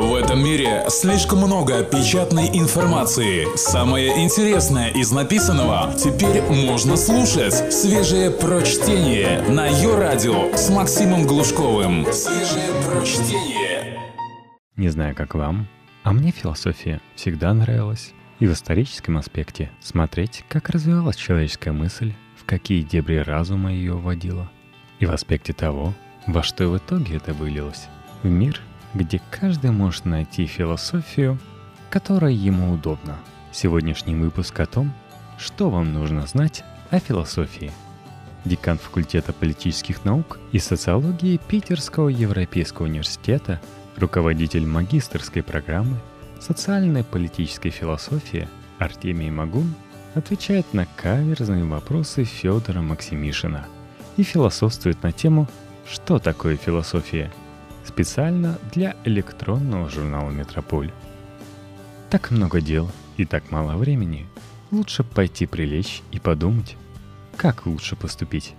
В этом мире слишком много печатной информации. Самое интересное из написанного теперь можно слушать. Свежее прочтение на ее радио с Максимом Глушковым. Свежее прочтение. Не знаю, как вам, а мне философия всегда нравилась. И в историческом аспекте смотреть, как развивалась человеческая мысль, в какие дебри разума ее вводила. И в аспекте того, во что в итоге это вылилось. В мир, где каждый может найти философию, которая ему удобна. Сегодняшний выпуск о том, что вам нужно знать о философии. Декан факультета политических наук и социологии Питерского Европейского университета, руководитель магистрской программы социальной политической философии Артемий Магун отвечает на каверзные вопросы Федора Максимишина и философствует на тему «Что такое философия?» Специально для электронного журнала «Метрополь». Так много дел и так мало времени. Лучше пойти прилечь и подумать, как лучше поступить.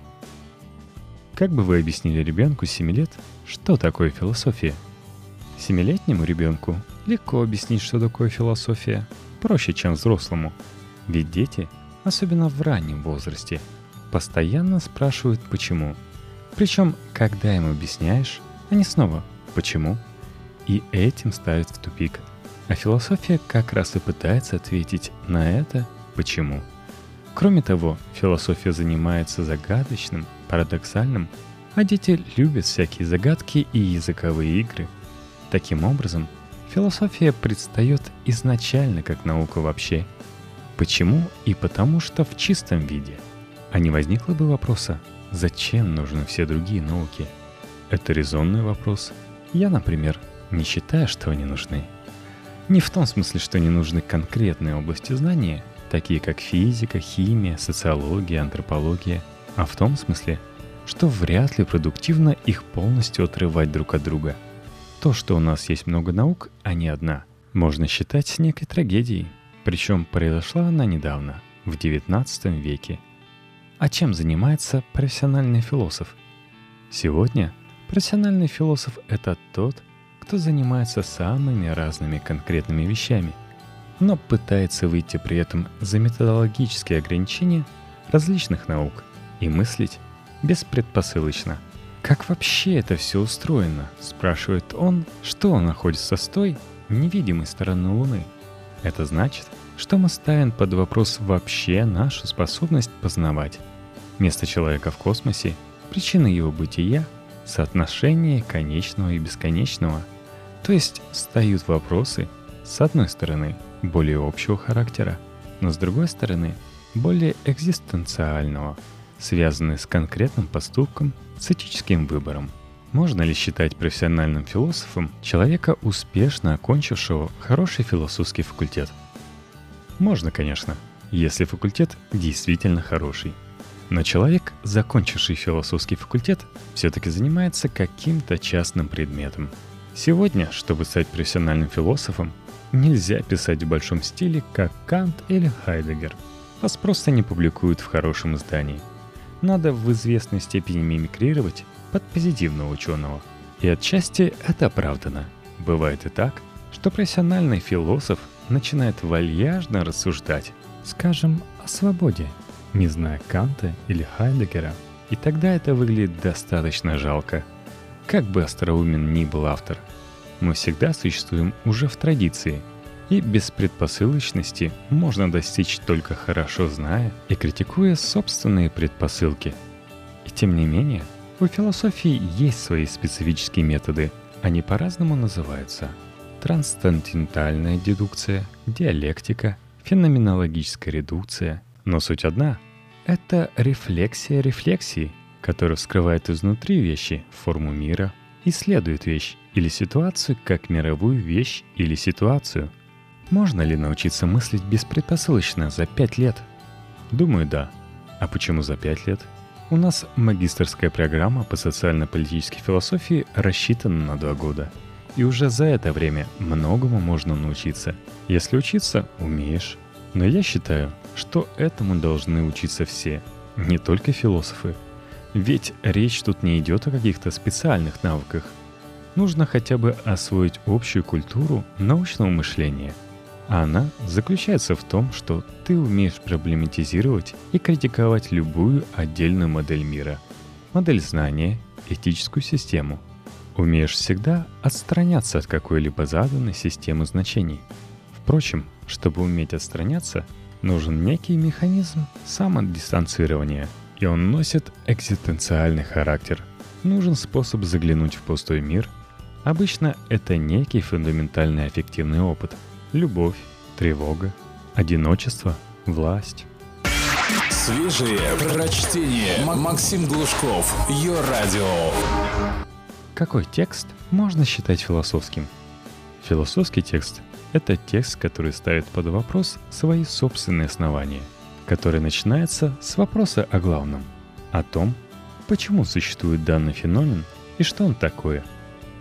Как бы вы объяснили ребенку 7 лет, что такое философия? Семилетнему ребенку легко объяснить, что такое философия, проще, чем взрослому. Ведь дети, особенно в раннем возрасте, постоянно спрашивают «почему?». Причем, когда им объясняешь, они снова «почему?». И этим ставят в тупик. А философия как раз и пытается ответить на это «почему?». Кроме того, философия занимается загадочным, парадоксальным, а дети любят всякие загадки и языковые игры. Таким образом, философия предстает изначально как наука вообще. Почему? И потому что в чистом виде. А не возникло бы вопроса, зачем нужны все другие науки? Это резонный вопрос. Я, например, не считаю, что они нужны. Не в том смысле, что не нужны конкретные области знания, такие как физика, химия, социология, антропология, а в том смысле, что вряд ли продуктивно их полностью отрывать друг от друга. То, что у нас есть много наук, а не одна, можно считать некой трагедией. Причем произошла она недавно, в XIX веке. А чем занимается профессиональный философ? Сегодня профессиональный философ — это тот, кто занимается самыми разными конкретными вещами, но пытается выйти при этом за методологические ограничения различных наук и мыслить беспредпосылочно. «Как вообще это все устроено?» — спрашивает он, что находится с той невидимой стороны Луны. Это значит, что мы ставим под вопрос вообще нашу способность познавать. Место человека в космосе, причины его бытия, соотношение конечного и бесконечного. То есть встают вопросы, с одной стороны, более общего характера, но с другой стороны, более экзистенциального, связанные с конкретным поступком, с этическим выбором. Можно ли считать профессиональным философом человека, успешно окончившего хороший философский факультет? Можно, конечно, если факультет действительно хороший. Но человек, закончивший философский факультет, все-таки занимается каким-то частным предметом. Сегодня, чтобы стать профессиональным философом, нельзя писать в большом стиле, как Кант или Хайдегер. Вас просто не публикуют в хорошем издании. Надо в известной степени мимикрировать под позитивного ученого. И отчасти это оправдано. Бывает и так, что профессиональный философ начинает вальяжно рассуждать, скажем, о свободе, не зная Канта или Хайдегера, и тогда это выглядит достаточно жалко. Как бы остроумен ни был автор – мы всегда существуем уже в традиции, и без предпосылочности можно достичь только хорошо зная и критикуя собственные предпосылки. И тем не менее, у философии есть свои специфические методы, они по-разному называются. Трансцендентальная дедукция, диалектика, феноменологическая редукция. Но суть одна — это рефлексия рефлексии, которая вскрывает изнутри вещи форму мира, исследует вещь или ситуацию как мировую вещь или ситуацию. Можно ли научиться мыслить беспредпосылочно за пять лет? Думаю, да. А почему за пять лет? У нас магистрская программа по социально-политической философии рассчитана на два года. И уже за это время многому можно научиться. Если учиться, умеешь. Но я считаю, что этому должны учиться все, не только философы. Ведь речь тут не идет о каких-то специальных навыках – нужно хотя бы освоить общую культуру научного мышления. А она заключается в том, что ты умеешь проблематизировать и критиковать любую отдельную модель мира, модель знания, этическую систему. Умеешь всегда отстраняться от какой-либо заданной системы значений. Впрочем, чтобы уметь отстраняться, нужен некий механизм самодистанцирования, и он носит экзистенциальный характер. Нужен способ заглянуть в пустой мир – Обычно это некий фундаментальный аффективный опыт. Любовь, тревога, одиночество, власть. Свежие прочтение. Максим Глушков. Ее радио. Какой текст можно считать философским? Философский текст — это текст, который ставит под вопрос свои собственные основания, который начинается с вопроса о главном, о том, почему существует данный феномен и что он такое —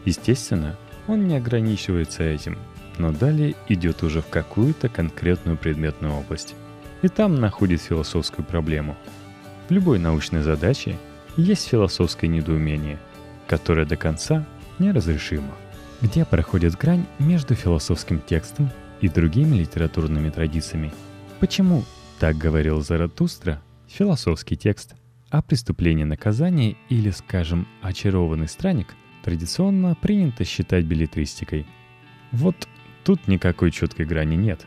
Естественно, он не ограничивается этим, но далее идет уже в какую-то конкретную предметную область. И там находит философскую проблему. В любой научной задаче есть философское недоумение, которое до конца неразрешимо. Где проходит грань между философским текстом и другими литературными традициями? Почему, так говорил Заратустра, философский текст, а преступление наказания или, скажем, очарованный странник – традиционно принято считать билетристикой. Вот тут никакой четкой грани нет.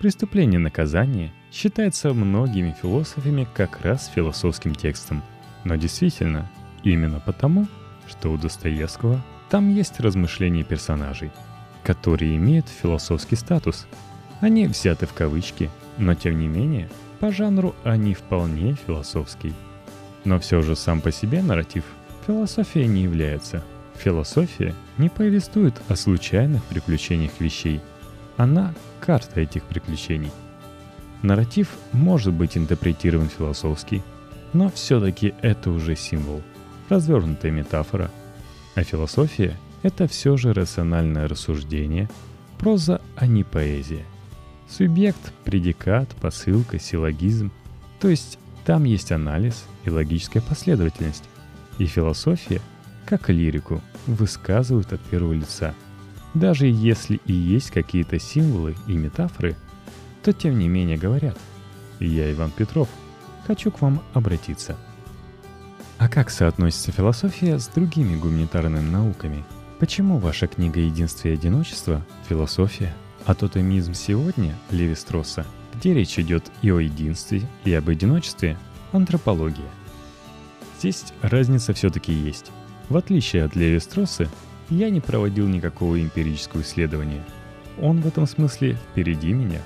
Преступление наказания считается многими философами как раз философским текстом. Но действительно, именно потому, что у Достоевского там есть размышления персонажей, которые имеют философский статус. Они взяты в кавычки, но тем не менее, по жанру они вполне философский. Но все же сам по себе нарратив философия не является – Философия не повествует о случайных приключениях вещей. Она — карта этих приключений. Нарратив может быть интерпретирован философски, но все-таки это уже символ, развернутая метафора. А философия — это все же рациональное рассуждение, проза, а не поэзия. Субъект, предикат, посылка, силлогизм. То есть там есть анализ и логическая последовательность. И философия — как лирику, высказывают от первого лица. Даже если и есть какие-то символы и метафоры, то тем не менее говорят «Я Иван Петров, хочу к вам обратиться». А как соотносится философия с другими гуманитарными науками? Почему ваша книга «Единство и одиночество» — философия, а тотемизм сегодня Леви Стросса, где речь идет и о единстве, и об одиночестве — антропология? Здесь разница все-таки есть. В отличие от Леви Стросса, я не проводил никакого эмпирического исследования. Он в этом смысле впереди меня.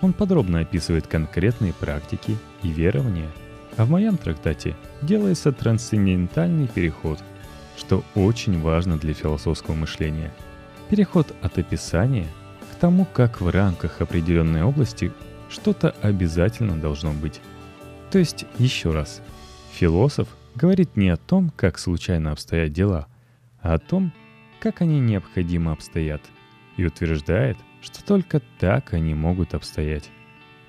Он подробно описывает конкретные практики и верования, а в моем трактате делается трансцендентальный переход, что очень важно для философского мышления. Переход от описания к тому, как в рамках определенной области что-то обязательно должно быть. То есть, еще раз, философ – говорит не о том, как случайно обстоят дела, а о том, как они необходимо обстоят, и утверждает, что только так они могут обстоять.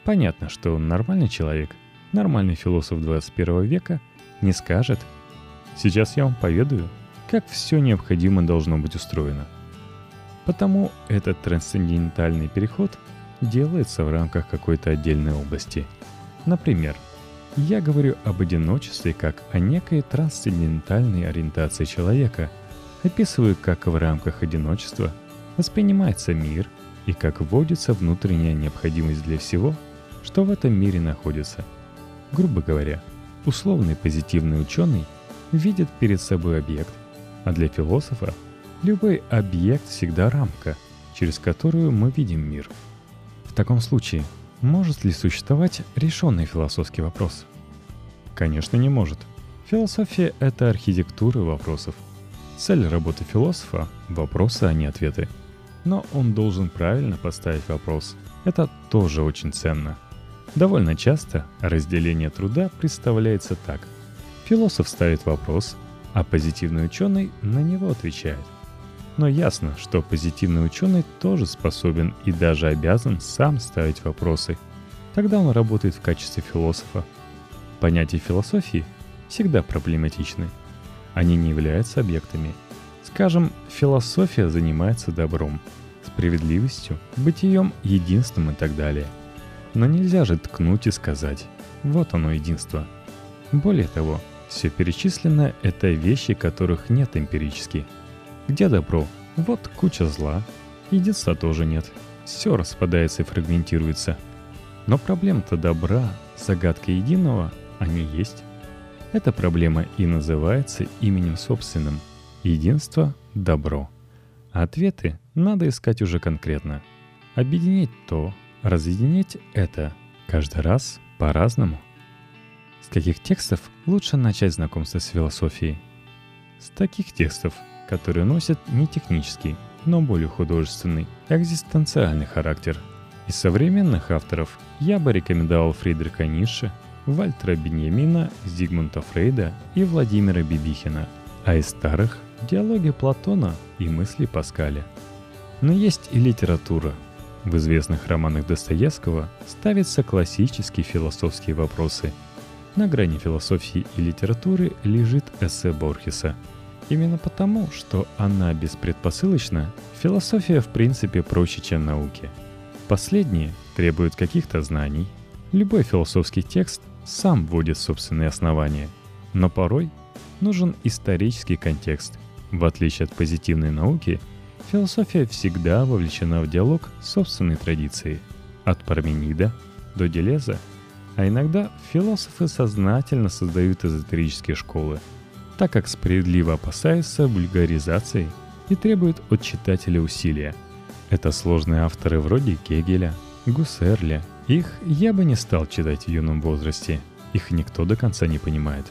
Понятно, что нормальный человек, нормальный философ 21 века не скажет «Сейчас я вам поведаю, как все необходимо должно быть устроено». Потому этот трансцендентальный переход делается в рамках какой-то отдельной области. Например, я говорю об одиночестве как о некой трансцендентальной ориентации человека, описываю, как в рамках одиночества воспринимается мир и как вводится внутренняя необходимость для всего, что в этом мире находится. Грубо говоря, условный позитивный ученый видит перед собой объект, а для философа любой объект всегда рамка, через которую мы видим мир. В таком случае – может ли существовать решенный философский вопрос? Конечно, не может. Философия — это архитектура вопросов. Цель работы философа — вопросы, а не ответы. Но он должен правильно поставить вопрос. Это тоже очень ценно. Довольно часто разделение труда представляется так. Философ ставит вопрос, а позитивный ученый на него отвечает. Но ясно, что позитивный ученый тоже способен и даже обязан сам ставить вопросы. Тогда он работает в качестве философа. Понятия философии всегда проблематичны. Они не являются объектами. Скажем, философия занимается добром, справедливостью, бытием, единством и так далее. Но нельзя же ткнуть и сказать «вот оно единство». Более того, все перечисленное — это вещи, которых нет эмпирически. Где добро? Вот куча зла. Единства тоже нет. Все распадается и фрагментируется. Но проблема-то добра, загадка единого, они есть. Эта проблема и называется именем собственным. Единство — добро. А ответы надо искать уже конкретно. Объединить то, разъединить это. Каждый раз по-разному. С каких текстов лучше начать знакомство с философией? С таких текстов, которые носят не технический, но более художественный, экзистенциальный характер. Из современных авторов я бы рекомендовал Фридриха Ницше, Вальтера Беньямина, Зигмунда Фрейда и Владимира Бибихина, а из старых – диалоги Платона и мысли Паскаля. Но есть и литература. В известных романах Достоевского ставятся классические философские вопросы – на грани философии и литературы лежит эссе Борхеса. Именно потому, что она беспредпосылочна, философия в принципе проще, чем науки. Последние требуют каких-то знаний. Любой философский текст сам вводит собственные основания. Но порой нужен исторический контекст. В отличие от позитивной науки, философия всегда вовлечена в диалог с собственной традицией. От Парменида до Делеза – а иногда философы сознательно создают эзотерические школы, так как справедливо опасаются вульгаризации и требуют от читателя усилия. Это сложные авторы вроде Кегеля, Гуссерля. Их я бы не стал читать в юном возрасте, их никто до конца не понимает.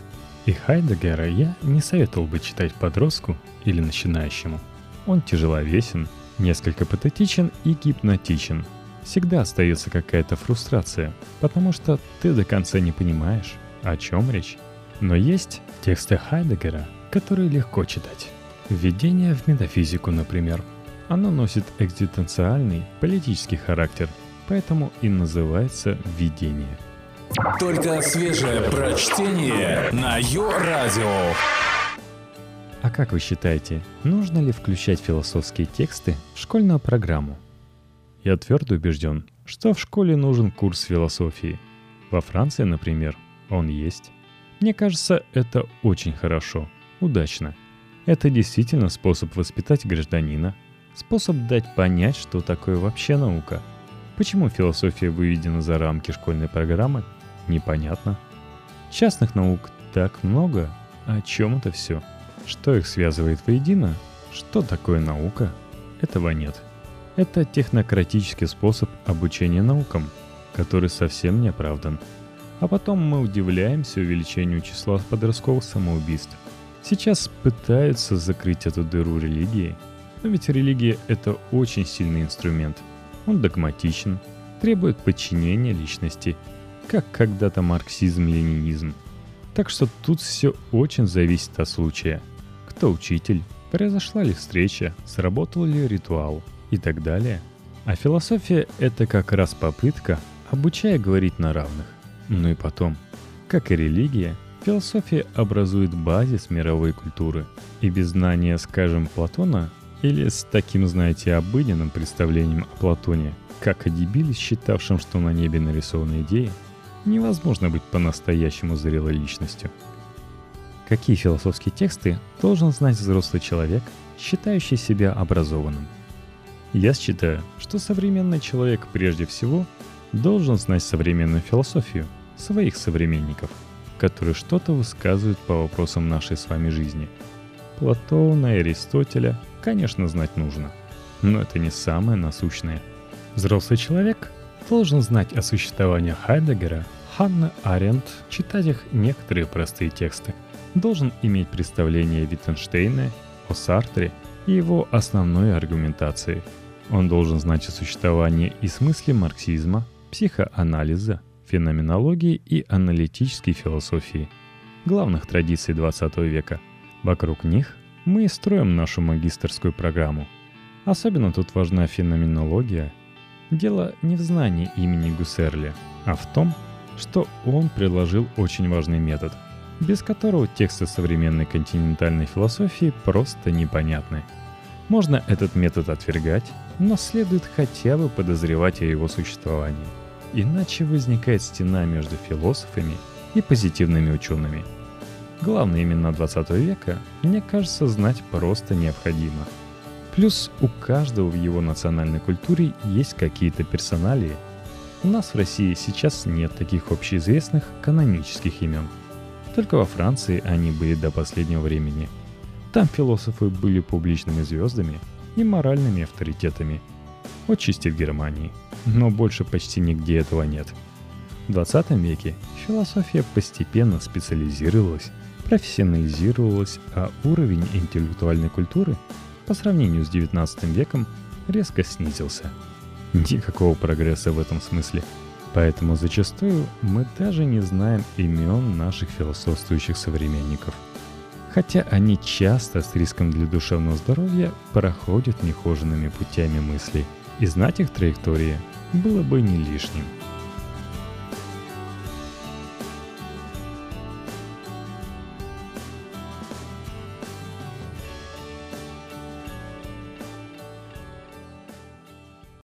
И Хайдегера я не советовал бы читать подростку или начинающему. Он тяжеловесен, несколько патетичен и гипнотичен – всегда остается какая-то фрустрация, потому что ты до конца не понимаешь, о чем речь. Но есть тексты Хайдегера, которые легко читать. Введение в метафизику, например. Оно носит экзистенциальный, политический характер, поэтому и называется «введение». Только свежее прочтение на Йо-Радио. А как вы считаете, нужно ли включать философские тексты в школьную программу? Я твердо убежден, что в школе нужен курс философии. Во Франции, например, он есть. Мне кажется, это очень хорошо, удачно. Это действительно способ воспитать гражданина, способ дать понять, что такое вообще наука. Почему философия выведена за рамки школьной программы, непонятно. Частных наук так много, о чем это все? Что их связывает воедино? Что такое наука? Этого нет. Это технократический способ обучения наукам, который совсем не оправдан. А потом мы удивляемся увеличению числа подростковых самоубийств. Сейчас пытаются закрыть эту дыру религии, но ведь религия — это очень сильный инструмент. Он догматичен, требует подчинения личности, как когда-то марксизм-ленинизм. Так что тут все очень зависит от случая. Кто учитель? Произошла ли встреча? Сработал ли ритуал? и так далее. А философия — это как раз попытка, обучая говорить на равных. Ну и потом, как и религия, философия образует базис мировой культуры. И без знания, скажем, Платона, или с таким, знаете, обыденным представлением о Платоне, как о дебиле, считавшем, что на небе нарисованы идеи, невозможно быть по-настоящему зрелой личностью. Какие философские тексты должен знать взрослый человек, считающий себя образованным – я считаю, что современный человек прежде всего должен знать современную философию своих современников, которые что-то высказывают по вопросам нашей с вами жизни. Платона и Аристотеля, конечно, знать нужно, но это не самое насущное. Взрослый человек должен знать о существовании Хайдегера, Ханна Аренд, читать их некоторые простые тексты. Должен иметь представление Виттенштейна о Сартре и его основной аргументации – он должен знать о существовании и смысле марксизма, психоанализа, феноменологии и аналитической философии, главных традиций 20 века. Вокруг них мы и строим нашу магистрскую программу. Особенно тут важна феноменология. Дело не в знании имени Гуссерля, а в том, что он предложил очень важный метод – без которого тексты современной континентальной философии просто непонятны. Можно этот метод отвергать, но следует хотя бы подозревать о его существовании. Иначе возникает стена между философами и позитивными учеными. Главные имена 20 века, мне кажется, знать просто необходимо. Плюс у каждого в его национальной культуре есть какие-то персоналии. У нас в России сейчас нет таких общеизвестных канонических имен – только во Франции они были до последнего времени. Там философы были публичными звездами и моральными авторитетами. Отчасти в Германии, но больше почти нигде этого нет. В 20 веке философия постепенно специализировалась, профессионализировалась, а уровень интеллектуальной культуры по сравнению с 19 веком резко снизился. Никакого прогресса в этом смысле – Поэтому зачастую мы даже не знаем имен наших философствующих современников. Хотя они часто с риском для душевного здоровья проходят нехоженными путями мыслей. И знать их траектории было бы не лишним.